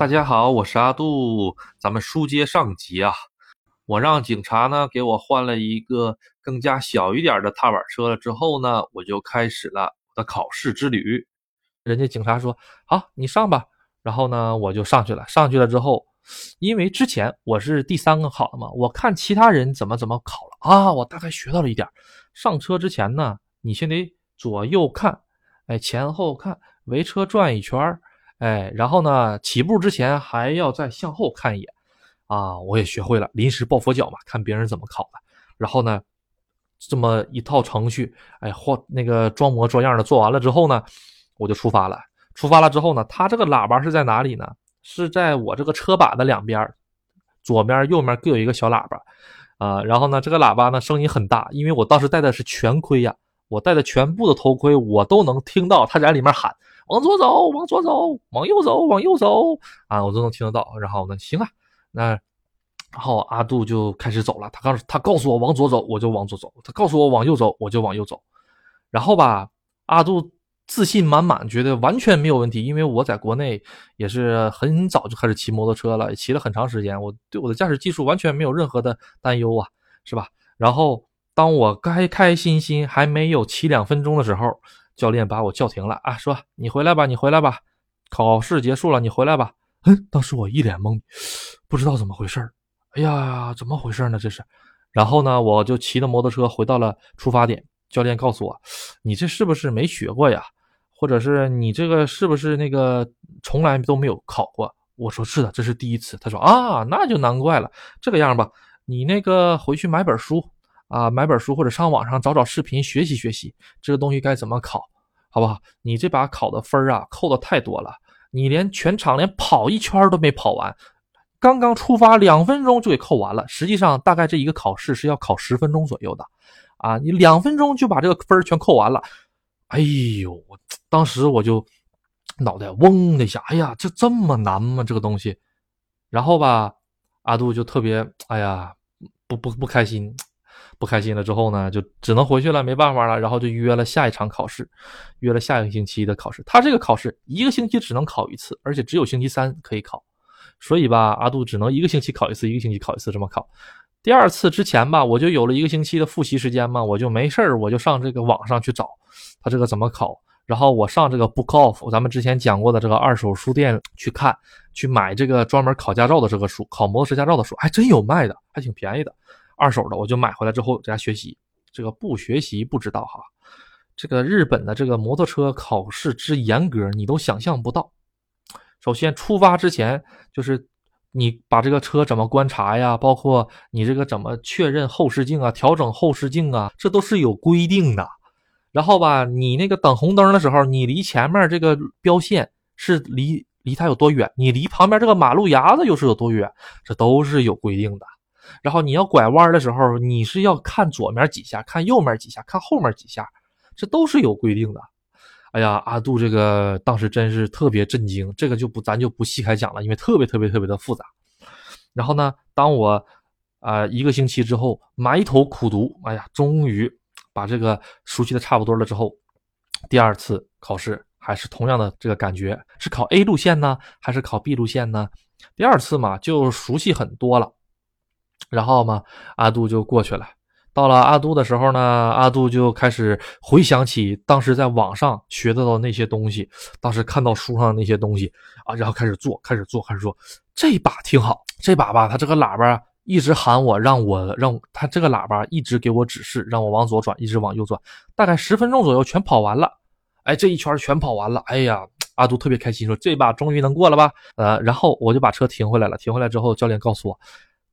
大家好，我是阿杜。咱们书接上集啊，我让警察呢给我换了一个更加小一点的踏板车了。之后呢，我就开始了我的考试之旅。人家警察说：“好，你上吧。”然后呢，我就上去了。上去了之后，因为之前我是第三个考的嘛，我看其他人怎么怎么考了啊，我大概学到了一点。上车之前呢，你先得左右看，哎，前后看，围车转一圈儿。哎，然后呢，起步之前还要再向后看一眼，啊，我也学会了临时抱佛脚嘛，看别人怎么考的。然后呢，这么一套程序，哎，或那个装模作样的做完了之后呢，我就出发了。出发了之后呢，它这个喇叭是在哪里呢？是在我这个车把的两边，左边、右面各有一个小喇叭，啊，然后呢，这个喇叭呢声音很大，因为我当时戴的是全盔呀，我戴的全部的头盔，我都能听到他在里面喊。往左走，往左走，往右走，往右走啊！我都能听得到。然后呢，行啊，那然后阿杜就开始走了。他告诉他告诉我往左走，我就往左走；他告诉我往右走，我就往右走。然后吧，阿杜自信满满，觉得完全没有问题。因为我在国内也是很早就开始骑摩托车了，骑了很长时间，我对我的驾驶技术完全没有任何的担忧啊，是吧？然后当我开开心心还没有骑两分钟的时候。教练把我叫停了啊，说你回来吧，你回来吧，考试结束了，你回来吧。嗯，当时我一脸懵，不知道怎么回事儿。哎呀，怎么回事呢？这是。然后呢，我就骑着摩托车回到了出发点。教练告诉我，你这是不是没学过呀？或者是你这个是不是那个从来都没有考过？我说是的，这是第一次。他说啊，那就难怪了。这个样吧，你那个回去买本书。啊，买本书或者上网上找找视频学习学习，这个东西该怎么考，好不好？你这把考的分啊，扣的太多了，你连全场连跑一圈都没跑完，刚刚出发两分钟就给扣完了。实际上，大概这一个考试是要考十分钟左右的，啊，你两分钟就把这个分全扣完了，哎呦，我当时我就脑袋嗡的一下，哎呀，这这么难吗？这个东西，然后吧，阿杜就特别，哎呀，不不不开心。不开心了之后呢，就只能回去了，没办法了。然后就约了下一场考试，约了下一个星期的考试。他这个考试一个星期只能考一次，而且只有星期三可以考。所以吧，阿杜只能一个星期考一次，一个星期考一次这么考。第二次之前吧，我就有了一个星期的复习时间嘛，我就没事儿，我就上这个网上去找他这个怎么考。然后我上这个 Book Off，咱们之前讲过的这个二手书店去看，去买这个专门考驾照的这个书，考摩托车驾照的书，还真有卖的，还挺便宜的。二手的我就买回来之后在家学习，这个不学习不知道哈。这个日本的这个摩托车考试之严格，你都想象不到。首先出发之前就是你把这个车怎么观察呀，包括你这个怎么确认后视镜啊，调整后视镜啊，这都是有规定的。然后吧，你那个等红灯的时候，你离前面这个标线是离离它有多远，你离旁边这个马路牙子又是有多远，这都是有规定的。然后你要拐弯的时候，你是要看左面几下，看右面几下，看后面几下，这都是有规定的。哎呀，阿杜这个当时真是特别震惊，这个就不咱就不细开讲了，因为特别特别特别的复杂。然后呢，当我啊一个星期之后埋头苦读，哎呀，终于把这个熟悉的差不多了之后，第二次考试还是同样的这个感觉，是考 A 路线呢，还是考 B 路线呢？第二次嘛，就熟悉很多了。然后嘛，阿杜就过去了。到了阿杜的时候呢，阿杜就开始回想起当时在网上学到的那些东西，当时看到书上的那些东西啊，然后开始做，开始做，开始做。这把挺好，这把吧，他这个喇叭一直喊我，让我让他这个喇叭一直给我指示，让我往左转，一直往右转，大概十分钟左右全跑完了。哎，这一圈全跑完了。哎呀，阿杜特别开心，说这把终于能过了吧？呃，然后我就把车停回来了。停回来之后，教练告诉我。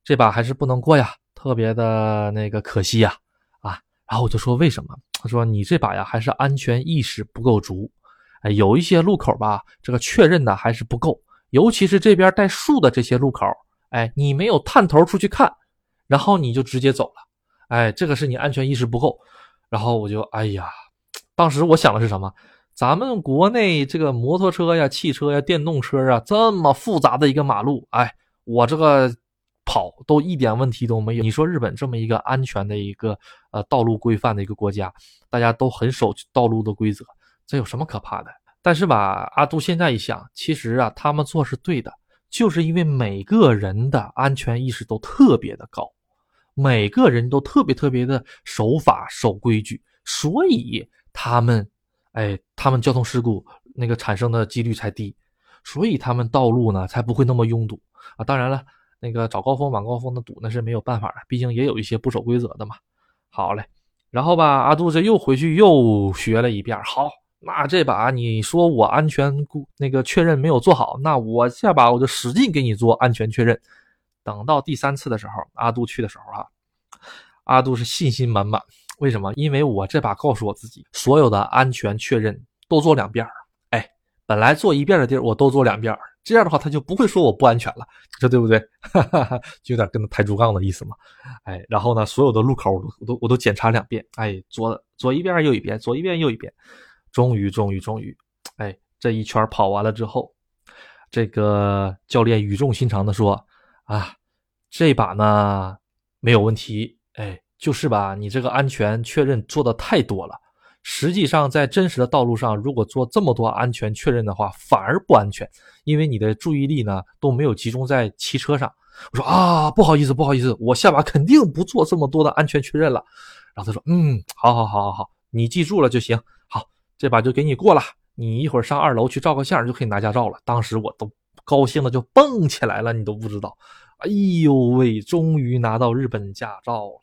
这把还是不能过呀，特别的那个可惜呀，啊，然后我就说为什么？他说你这把呀还是安全意识不够足，哎，有一些路口吧，这个确认的还是不够，尤其是这边带树的这些路口，哎，你没有探头出去看，然后你就直接走了，哎，这个是你安全意识不够。然后我就哎呀，当时我想的是什么？咱们国内这个摩托车呀、汽车呀、电动车啊，这么复杂的一个马路，哎，我这个。跑都一点问题都没有。你说日本这么一个安全的一个呃道路规范的一个国家，大家都很守道路的规则，这有什么可怕的？但是吧，阿杜现在一想，其实啊，他们做是对的。就是因为每个人的安全意识都特别的高，每个人都特别特别的守法守规矩，所以他们，哎，他们交通事故那个产生的几率才低，所以他们道路呢才不会那么拥堵啊。当然了，那个早高峰晚高峰的堵那是没有办法的，毕竟也有一些不守规则的嘛。好嘞，然后吧，阿杜这又回去又学了一遍，好。那这把你说我安全那个确认没有做好，那我下把我就使劲给你做安全确认。等到第三次的时候，阿杜去的时候啊，阿杜是信心满满。为什么？因为我这把告诉我自己，所有的安全确认都做两遍哎，本来做一遍的地儿我都做两遍这样的话他就不会说我不安全了，你说对不对？就有点跟他抬竹杠的意思嘛。哎，然后呢，所有的路口我都我都我都检查两遍。哎，左左一遍右一遍，左一遍右一遍。终于，终于，终于，哎，这一圈跑完了之后，这个教练语重心长的说：“啊，这把呢没有问题，哎，就是吧，你这个安全确认做的太多了。实际上，在真实的道路上，如果做这么多安全确认的话，反而不安全，因为你的注意力呢都没有集中在骑车上。”我说：“啊，不好意思，不好意思，我下把肯定不做这么多的安全确认了。”然后他说：“嗯，好好好好好，你记住了就行。”好这把就给你过了，你一会儿上二楼去照个相就可以拿驾照了。当时我都高兴的就蹦起来了，你都不知道。哎呦喂，终于拿到日本驾照了。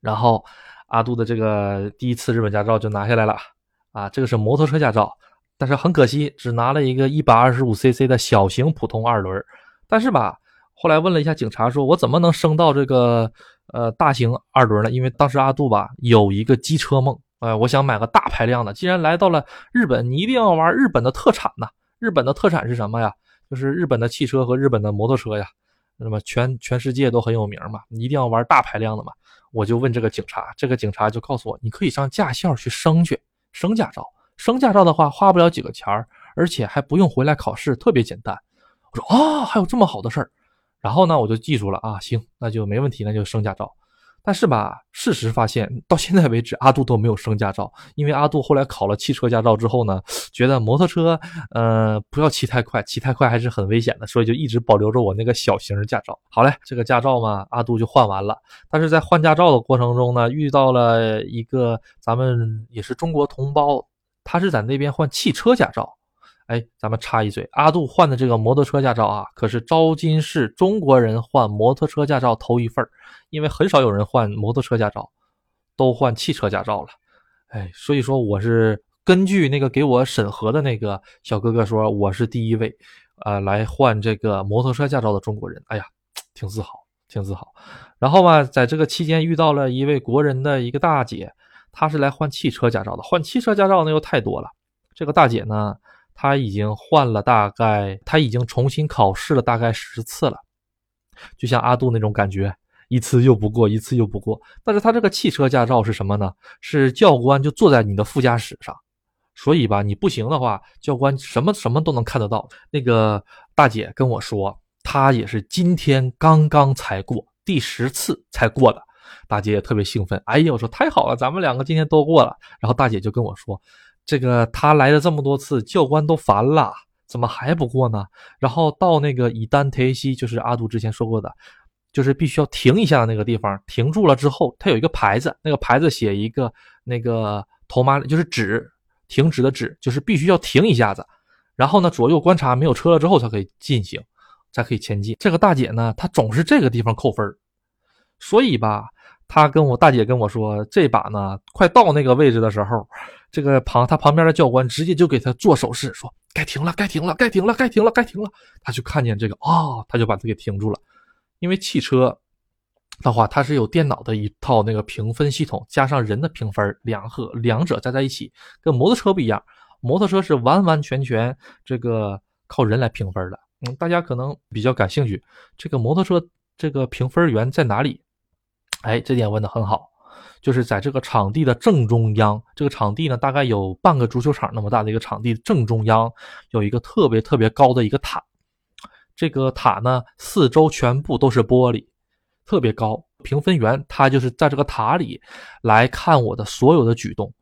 然后阿杜的这个第一次日本驾照就拿下来了啊，这个是摩托车驾照，但是很可惜只拿了一个一百二十五 cc 的小型普通二轮。但是吧，后来问了一下警察，说我怎么能升到这个呃大型二轮呢？因为当时阿杜吧有一个机车梦。哎，我想买个大排量的。既然来到了日本，你一定要玩日本的特产呐！日本的特产是什么呀？就是日本的汽车和日本的摩托车呀。那么全全世界都很有名嘛，你一定要玩大排量的嘛。我就问这个警察，这个警察就告诉我，你可以上驾校去升去，升驾照。升驾照的话，花不了几个钱儿，而且还不用回来考试，特别简单。我说啊，还有这么好的事儿。然后呢，我就记住了啊，行，那就没问题，那就升驾照。但是吧，事实发现到现在为止，阿杜都没有升驾照。因为阿杜后来考了汽车驾照之后呢，觉得摩托车，呃，不要骑太快，骑太快还是很危险的，所以就一直保留着我那个小型驾照。好嘞，这个驾照嘛，阿杜就换完了。但是在换驾照的过程中呢，遇到了一个咱们也是中国同胞，他是在那边换汽车驾照。哎，咱们插一嘴，阿杜换的这个摩托车驾照啊，可是招金市中国人换摩托车驾照头一份因为很少有人换摩托车驾照，都换汽车驾照了。哎，所以说我是根据那个给我审核的那个小哥哥说，我是第一位，呃，来换这个摩托车驾照的中国人。哎呀，挺自豪，挺自豪。然后吧，在这个期间遇到了一位国人的一个大姐，她是来换汽车驾照的。换汽车驾照那又太多了，这个大姐呢。他已经换了大概，他已经重新考试了大概十次了，就像阿杜那种感觉，一次又不过，一次又不过。但是他这个汽车驾照是什么呢？是教官就坐在你的副驾驶上，所以吧，你不行的话，教官什么什么都能看得到。那个大姐跟我说，她也是今天刚刚才过第十次才过的，大姐也特别兴奋。哎呀，我说太好了，咱们两个今天都过了。然后大姐就跟我说。这个他来了这么多次，教官都烦了，怎么还不过呢？然后到那个以丹忒西，就是阿杜之前说过的，就是必须要停一下的那个地方，停住了之后，它有一个牌子，那个牌子写一个那个头马，就是止，停止的止，就是必须要停一下子。然后呢，左右观察没有车了之后才可以进行，才可以前进。这个大姐呢，她总是这个地方扣分所以吧。他跟我大姐跟我说，这把呢，快到那个位置的时候，这个旁他旁边的教官直接就给他做手势，说该停了，该停了，该停了，该停了，该停了。他就看见这个啊，他就把他给停住了。因为汽车的话，它是有电脑的一套那个评分系统，加上人的评分，两和两者加在一起，跟摩托车不一样。摩托车是完完全全这个靠人来评分的。嗯，大家可能比较感兴趣，这个摩托车这个评分员在哪里？哎，这点问的很好，就是在这个场地的正中央，这个场地呢大概有半个足球场那么大的一个场地，正中央有一个特别特别高的一个塔，这个塔呢四周全部都是玻璃，特别高。评分员他就是在这个塔里来看我的所有的举动，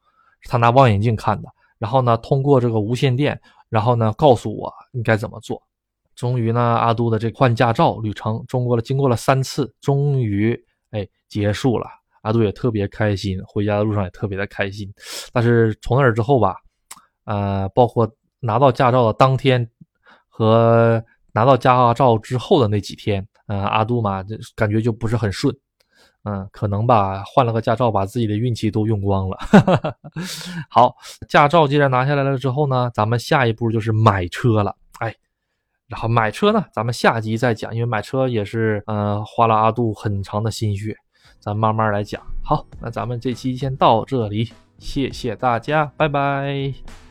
他拿望远镜看的，然后呢通过这个无线电，然后呢告诉我应该怎么做。终于呢，阿杜的这换驾照旅程，中过了经过了三次，终于哎结束了。阿杜也特别开心，回家的路上也特别的开心。但是从那儿之后吧，呃，包括拿到驾照的当天和拿到驾照之后的那几天，呃，阿杜嘛，感觉就不是很顺。嗯，可能吧，换了个驾照，把自己的运气都用光了。好，驾照既然拿下来了之后呢，咱们下一步就是买车了。然后买车呢，咱们下集再讲，因为买车也是嗯花了阿杜很长的心血，咱慢慢来讲。好，那咱们这期先到这里，谢谢大家，拜拜。